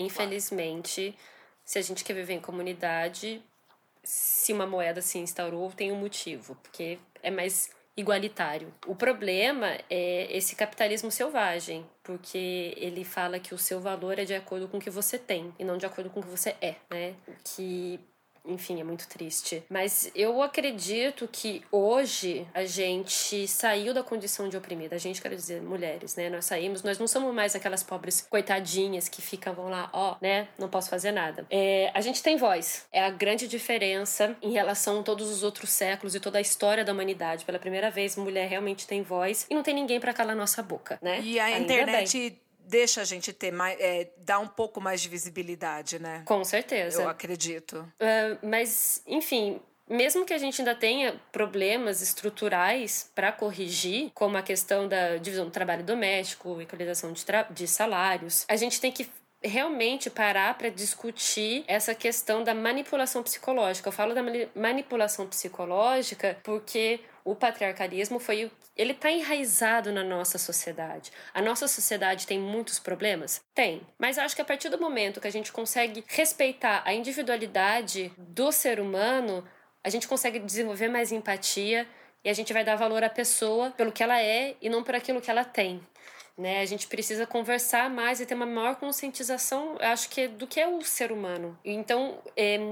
A: Infelizmente, se a gente quer viver em comunidade, se uma moeda se instaurou, tem um motivo, porque é mais igualitário. O problema é esse capitalismo selvagem, porque ele fala que o seu valor é de acordo com o que você tem e não de acordo com o que você é, né? Que enfim, é muito triste. Mas eu acredito que hoje a gente saiu da condição de oprimida. A gente, quer dizer, mulheres, né? Nós saímos, nós não somos mais aquelas pobres coitadinhas que ficam lá, ó, né? Não posso fazer nada. É, a gente tem voz. É a grande diferença em relação a todos os outros séculos e toda a história da humanidade. Pela primeira vez, mulher realmente tem voz e não tem ninguém para calar nossa boca, né?
B: E a Ainda internet. Bem deixa a gente ter mais. É, dá um pouco mais de visibilidade, né?
A: Com certeza.
B: Eu acredito.
A: Uh, mas, enfim, mesmo que a gente ainda tenha problemas estruturais para corrigir, como a questão da divisão do trabalho doméstico, equalização de, de salários, a gente tem que realmente parar para discutir essa questão da manipulação psicológica. Eu falo da manipulação psicológica porque o patriarcalismo foi ele está enraizado na nossa sociedade. A nossa sociedade tem muitos problemas? Tem. Mas acho que a partir do momento que a gente consegue respeitar a individualidade do ser humano, a gente consegue desenvolver mais empatia e a gente vai dar valor à pessoa pelo que ela é e não por aquilo que ela tem. Né? A gente precisa conversar mais e ter uma maior conscientização, acho que, do que é o ser humano. Então,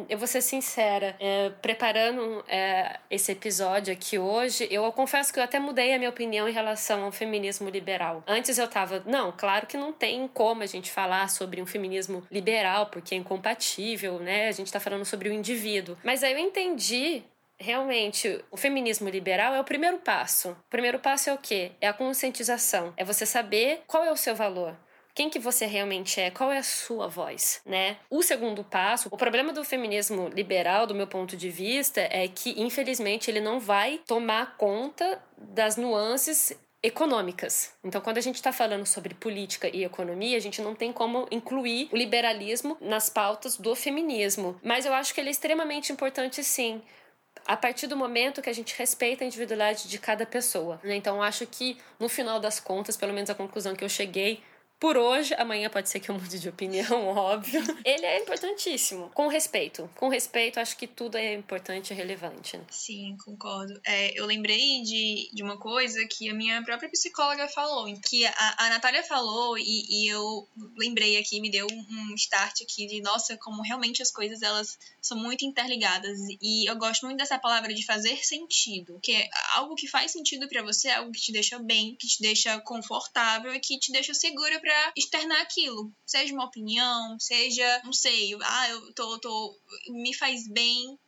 A: eu vou ser sincera, é, preparando é, esse episódio aqui hoje, eu confesso que eu até mudei a minha opinião em relação ao feminismo liberal. Antes eu tava, não, claro que não tem como a gente falar sobre um feminismo liberal, porque é incompatível, né? A gente tá falando sobre o indivíduo. Mas aí eu entendi realmente o feminismo liberal é o primeiro passo. O primeiro passo é o quê? É a conscientização. É você saber qual é o seu valor quem que você realmente é, qual é a sua voz, né? O segundo passo, o problema do feminismo liberal, do meu ponto de vista, é que infelizmente ele não vai tomar conta das nuances econômicas. Então, quando a gente está falando sobre política e economia, a gente não tem como incluir o liberalismo nas pautas do feminismo. Mas eu acho que ele é extremamente importante, sim. A partir do momento que a gente respeita a individualidade de cada pessoa. Então, eu acho que, no final das contas, pelo menos a conclusão que eu cheguei por hoje, amanhã pode ser que eu mude de opinião, <laughs> óbvio. Ele é importantíssimo. Com respeito. Com respeito, acho que tudo é importante e relevante. Né?
C: Sim, concordo. É, eu lembrei de, de uma coisa que a minha própria psicóloga falou. Que a, a Natália falou e, e eu lembrei aqui, me deu um start aqui de, nossa, como realmente as coisas elas são muito interligadas. E eu gosto muito dessa palavra de fazer sentido. Que é algo que faz sentido para você, algo que te deixa bem, que te deixa confortável e que te deixa segura para externar aquilo. Seja uma opinião, seja, não sei, ah, eu tô, tô me faz bem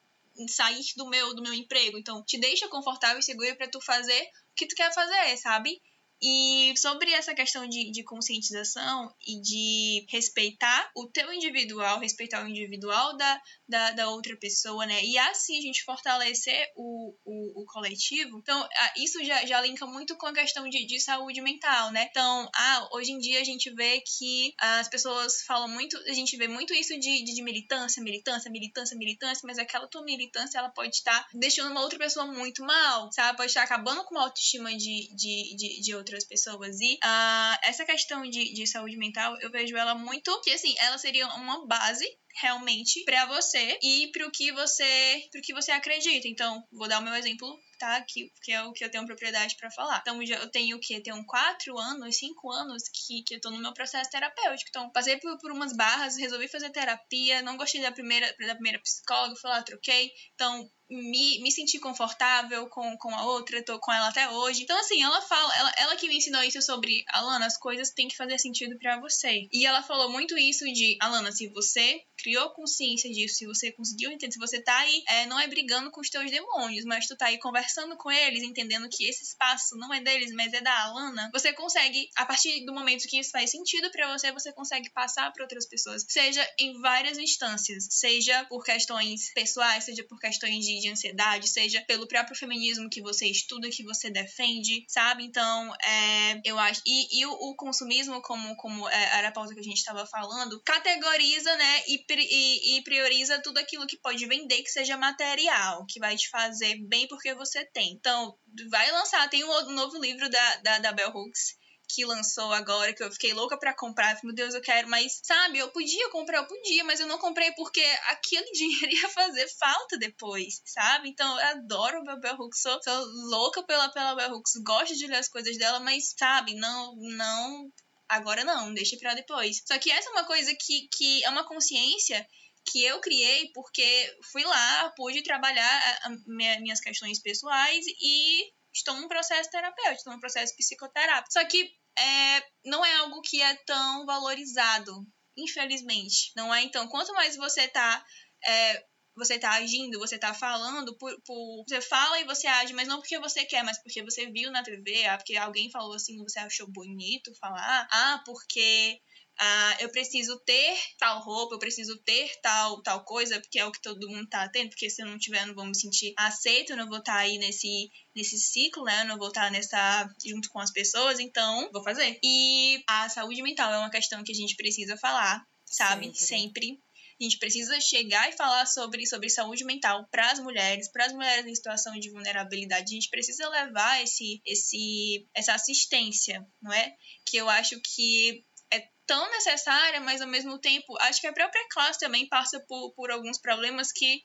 C: sair do meu do meu emprego. Então, te deixa confortável e segura para tu fazer o que tu quer fazer, sabe? E sobre essa questão de, de conscientização e de respeitar o teu individual, respeitar o individual da, da, da outra pessoa, né? E assim a gente fortalecer o, o, o coletivo. Então, isso já, já linka muito com a questão de, de saúde mental, né? Então, ah, hoje em dia a gente vê que as pessoas falam muito, a gente vê muito isso de, de, de militância, militância, militância, militância, mas aquela tua militância, ela pode estar deixando uma outra pessoa muito mal, sabe? Pode estar acabando com a autoestima de, de, de, de outra outras pessoas. E uh, essa questão de, de saúde mental, eu vejo ela muito que, assim, ela seria uma base realmente para você e para o que você, pro que você acredita. Então, vou dar o meu exemplo tá? Que, que é o que eu tenho propriedade para falar. Então, eu tenho o quê? Tenho quatro anos, cinco anos que, que eu tô no meu processo terapêutico. Então, passei por, por umas barras, resolvi fazer terapia, não gostei da primeira, da primeira psicóloga, fui lá, troquei. Então, me, me senti confortável com, com a outra, tô com ela até hoje. Então, assim, ela fala, ela, ela que me ensinou isso sobre, Alana, as coisas têm que fazer sentido para você. E ela falou muito isso de, Alana, se você criou consciência disso, se você conseguiu entender, se você tá aí, é, não é brigando com os teus demônios, mas tu tá aí conversando com eles, entendendo que esse espaço não é deles, mas é da Alana, você consegue, a partir do momento que isso faz sentido para você, você consegue passar para outras pessoas, seja em várias instâncias, seja por questões pessoais, seja por questões de, de ansiedade, seja pelo próprio feminismo que você estuda, que você defende, sabe? Então, é, eu acho. E, e o, o, consumismo, como, como é, era a pauta que a gente estava falando, categoriza, né? E e, e, prioriza tudo aquilo que pode vender que seja material, que vai te fazer bem porque você tem. Então, vai lançar, tem um novo livro da, da, da Bell Hooks que lançou agora, que eu fiquei louca para comprar. Meu Deus, eu quero, mas sabe, eu podia comprar, eu podia, mas eu não comprei porque aquele <laughs> dinheiro ia fazer falta depois, sabe? Então eu adoro a Bell Hooks, sou, sou louca pela, pela Bell Hooks, gosto de ler as coisas dela, mas sabe, não, não agora não, deixa pra depois. Só que essa é uma coisa que, que é uma consciência que eu criei porque fui lá, pude trabalhar minhas questões pessoais e estou num processo terapêutico, num processo psicoterápico. Só que é, não é algo que é tão valorizado, infelizmente. Não é? Então, quanto mais você tá é, você tá agindo, você tá falando, por, por, você fala e você age, mas não porque você quer, mas porque você viu na TV, ah, porque alguém falou assim, você achou bonito falar, ah, porque ah, eu preciso ter tal roupa, eu preciso ter tal, tal coisa, porque é o que todo mundo tá tendo, porque se eu não tiver, eu não vou me sentir aceito, eu não vou estar tá aí nesse, nesse ciclo, né? Eu não vou estar tá nessa junto com as pessoas, então vou fazer. E a saúde mental é uma questão que a gente precisa falar, sabe? Sempre. Sempre a gente precisa chegar e falar sobre, sobre saúde mental para as mulheres, para as mulheres em situação de vulnerabilidade. A gente precisa levar esse, esse, essa assistência, não é? Que eu acho que é tão necessária, mas ao mesmo tempo, acho que a própria classe também passa por, por alguns problemas que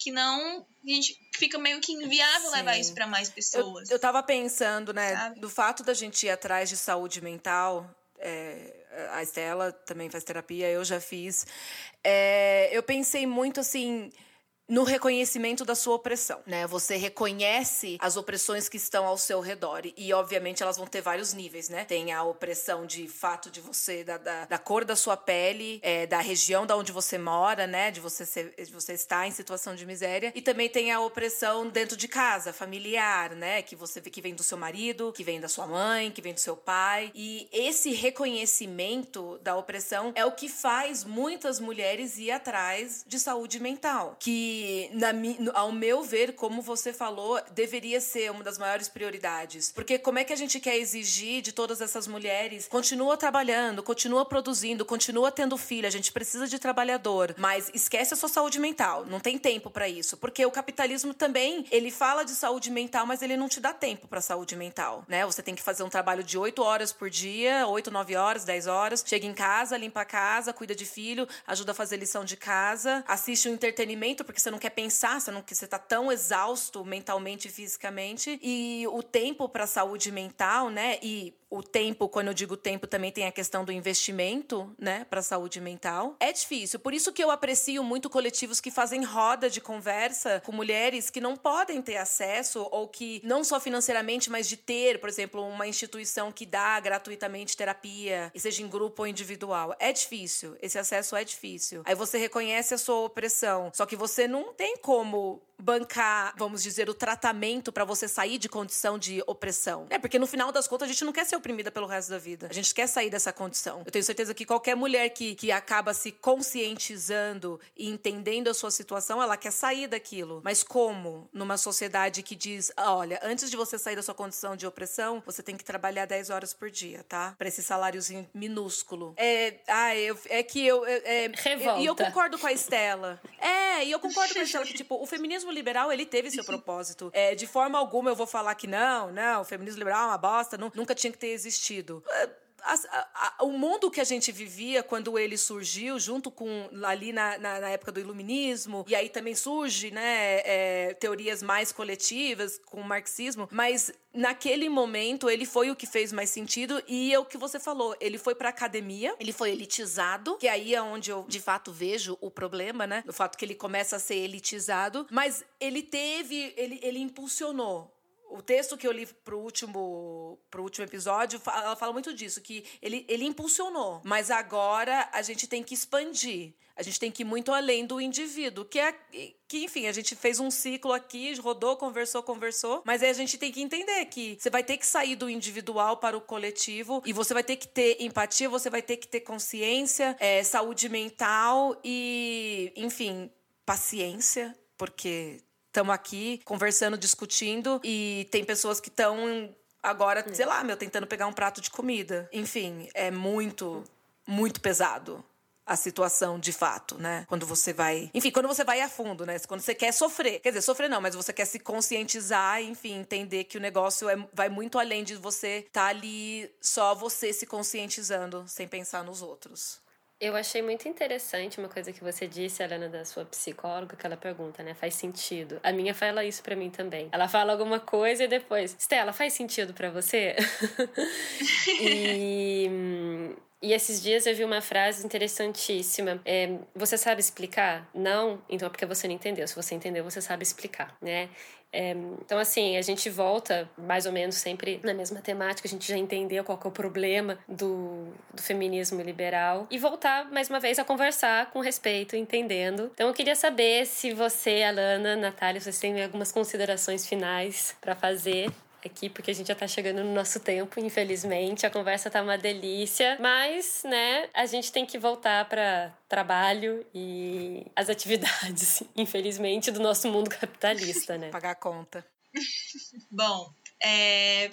C: que não a gente fica meio que inviável Sim. levar isso para mais pessoas.
B: Eu, eu tava pensando, né, Sabe? do fato da gente ir atrás de saúde mental, é, a Estela também faz terapia, eu já fiz. É, eu pensei muito assim no reconhecimento da sua opressão, né? Você reconhece as opressões que estão ao seu redor e, obviamente, elas vão ter vários níveis, né? Tem a opressão de fato de você, da, da, da cor da sua pele, é, da região da onde você mora, né? De você, ser, de você estar em situação de miséria. E também tem a opressão dentro de casa, familiar, né? Que você que vem do seu marido, que vem da sua mãe, que vem do seu pai. E esse reconhecimento da opressão é o que faz muitas mulheres ir atrás de saúde mental. Que na, ao meu ver, como você falou, deveria ser uma das maiores prioridades. Porque como é que a gente quer exigir de todas essas mulheres? Continua trabalhando, continua produzindo, continua tendo filho. A gente precisa de trabalhador, mas esquece a sua saúde mental. Não tem tempo para isso, porque o capitalismo também ele fala de saúde mental, mas ele não te dá tempo para saúde mental, né? Você tem que fazer um trabalho de 8 horas por dia, 8, 9 horas, 10 horas, chega em casa, limpa a casa, cuida de filho, ajuda a fazer lição de casa, assiste um entretenimento porque você não quer pensar, você não você tá tão exausto mentalmente e fisicamente e o tempo para saúde mental, né? E o tempo, quando eu digo tempo, também tem a questão do investimento, né, para a saúde mental. É difícil, por isso que eu aprecio muito coletivos que fazem roda de conversa com mulheres que não podem ter acesso ou que não só financeiramente, mas de ter, por exemplo, uma instituição que dá gratuitamente terapia, seja em grupo ou individual. É difícil, esse acesso é difícil. Aí você reconhece a sua opressão, só que você não tem como bancar, vamos dizer, o tratamento para você sair de condição de opressão. É porque no final das contas a gente não quer ser oprimida pelo resto da vida. A gente quer sair dessa condição. Eu tenho certeza que qualquer mulher que, que acaba se conscientizando e entendendo a sua situação, ela quer sair daquilo. Mas como? Numa sociedade que diz: olha, antes de você sair da sua condição de opressão, você tem que trabalhar 10 horas por dia, tá? Para esse saláriozinho minúsculo. É, ah, eu, é que eu. É,
A: Revolta.
B: E eu, eu concordo com a Estela. É, e eu concordo com a Estela que, tipo, o feminismo feminismo liberal, ele teve seu propósito. É, de forma alguma eu vou falar que não, não, o feminismo liberal é uma bosta, não, nunca tinha que ter existido. É, a, a, a, o mundo que a gente vivia quando ele surgiu, junto com ali na, na, na época do iluminismo, e aí também surge né, é, teorias mais coletivas com o marxismo, mas naquele momento ele foi o que fez mais sentido e é o que você falou, ele foi para academia, ele foi elitizado, que aí é onde eu de fato vejo o problema, né? Do fato que ele começa a ser elitizado, mas ele teve, ele, ele impulsionou o texto que eu li pro último, pro último episódio, ela fala muito disso, que ele, ele impulsionou. Mas agora a gente tem que expandir. A gente tem que ir muito além do indivíduo, que é que, enfim, a gente fez um ciclo aqui, rodou, conversou, conversou, mas aí a gente tem que entender que você vai ter que sair do individual para o coletivo e você vai ter que ter empatia, você vai ter que ter consciência, é, saúde mental e, enfim, paciência, porque estamos aqui conversando, discutindo e tem pessoas que estão agora, sei lá, meu, tentando pegar um prato de comida. Enfim, é muito, muito pesado a situação de fato, né? Quando você vai. Enfim, quando você vai a fundo, né? Quando você quer sofrer. Quer dizer, sofrer não, mas você quer se conscientizar, enfim, entender que o negócio é, vai muito além de você estar tá ali só você se conscientizando sem pensar nos outros.
A: Eu achei muito interessante uma coisa que você disse, Helena, da sua psicóloga, que ela pergunta, né? Faz sentido. A minha fala isso para mim também. Ela fala alguma coisa e depois, Stella, faz sentido para você? <laughs> e e esses dias eu vi uma frase interessantíssima. É, você sabe explicar? Não? Então é porque você não entendeu. Se você entendeu, você sabe explicar, né? É, então, assim, a gente volta mais ou menos sempre na mesma temática, a gente já entendeu qual é o problema do, do feminismo liberal e voltar mais uma vez a conversar com respeito, entendendo. Então, eu queria saber se você, Alana, Natália, vocês têm algumas considerações finais para fazer aqui, porque a gente já tá chegando no nosso tempo, infelizmente. A conversa tá uma delícia, mas, né, a gente tem que voltar para trabalho e as atividades, <laughs> infelizmente, do nosso mundo capitalista, né? <laughs>
B: Pagar a conta. <laughs>
C: Bom, é,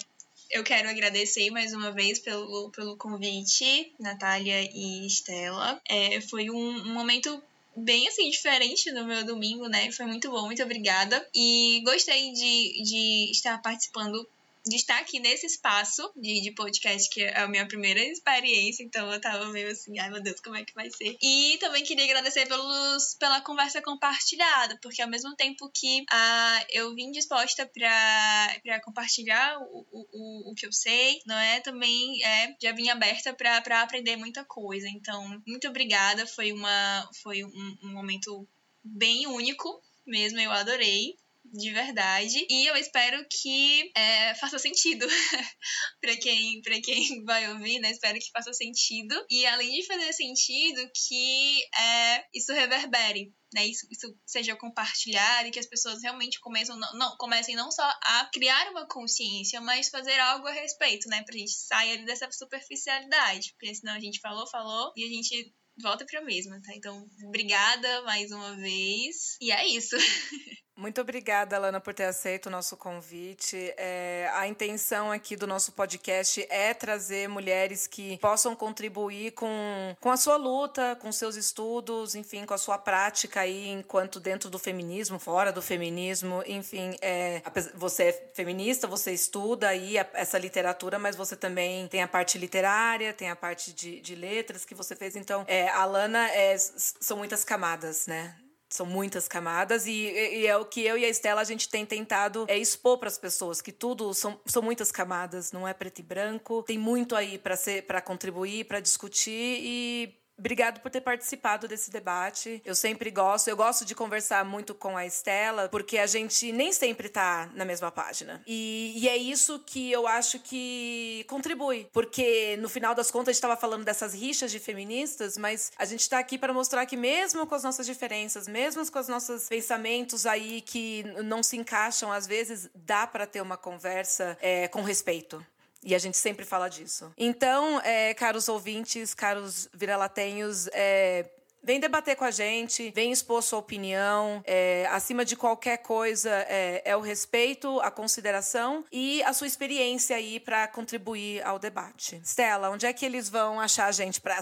C: eu quero agradecer mais uma vez pelo, pelo convite, Natália e Estela. É, foi um, um momento bem assim, diferente no meu domingo, né? Foi muito bom, muito obrigada. E gostei de, de estar participando de estar aqui nesse espaço de, de podcast, que é a minha primeira experiência, então eu tava meio assim, ai meu Deus, como é que vai ser? E também queria agradecer pelos, pela conversa compartilhada, porque ao mesmo tempo que ah, eu vim disposta para compartilhar o, o, o que eu sei, não é? Também é, já vim aberta para aprender muita coisa. Então, muito obrigada, foi, uma, foi um, um momento bem único mesmo, eu adorei de verdade. E eu espero que é, faça sentido <laughs> para quem, pra quem <laughs> vai ouvir, né? Espero que faça sentido. E além de fazer sentido, que é, isso reverbere né, isso, isso, seja compartilhado e que as pessoas realmente começam não, não, comecem não só a criar uma consciência, mas fazer algo a respeito, né? Pra gente sair dessa superficialidade. Porque senão a gente falou, falou e a gente volta pra mesma, tá? Então, obrigada mais uma vez. E é isso. <laughs>
B: Muito obrigada, Lana, por ter aceito o nosso convite. É, a intenção aqui do nosso podcast é trazer mulheres que possam contribuir com, com a sua luta, com seus estudos, enfim, com a sua prática aí, enquanto dentro do feminismo, fora do feminismo, enfim, é, você é feminista, você estuda aí essa literatura, mas você também tem a parte literária, tem a parte de, de letras que você fez. Então, é, a Lana é, são muitas camadas, né? São muitas camadas e, e, é o que eu e a Estela a gente tem tentado é expor para as pessoas que tudo são, são muitas camadas, não é preto e branco. Tem muito aí para ser para contribuir, para discutir e Obrigado por ter participado desse debate. Eu sempre gosto, eu gosto de conversar muito com a Estela, porque a gente nem sempre tá na mesma página. E, e é isso que eu acho que contribui. Porque no final das contas a gente estava falando dessas rixas de feministas, mas a gente está aqui para mostrar que mesmo com as nossas diferenças, mesmo com os nossos pensamentos aí que não se encaixam, às vezes dá para ter uma conversa é, com respeito. E a gente sempre fala disso. Então, é, caros ouvintes, caros viralatenhos, é, Vem debater com a gente, vem expor sua opinião. É, acima de qualquer coisa, é, é, o respeito, a consideração e a sua experiência aí para contribuir ao debate. Stella, onde é que eles vão achar a gente para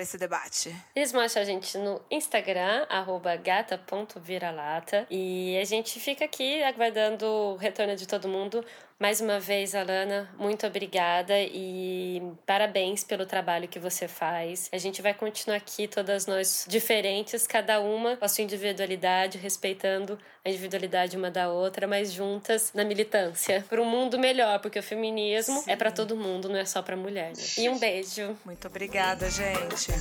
B: esse debate?
A: Eles vão achar a gente no Instagram, gata.viralata. E a gente fica aqui aguardando o retorno de todo mundo. Mais uma vez, Alana, muito obrigada e parabéns pelo trabalho que você faz. A gente vai continuar aqui, todas nós diferentes, cada uma com a sua individualidade, respeitando a individualidade uma da outra, mas juntas na militância para um mundo melhor, porque o feminismo Sim. é para todo mundo, não é só para mulher. Né? E um beijo.
B: Muito obrigada, gente.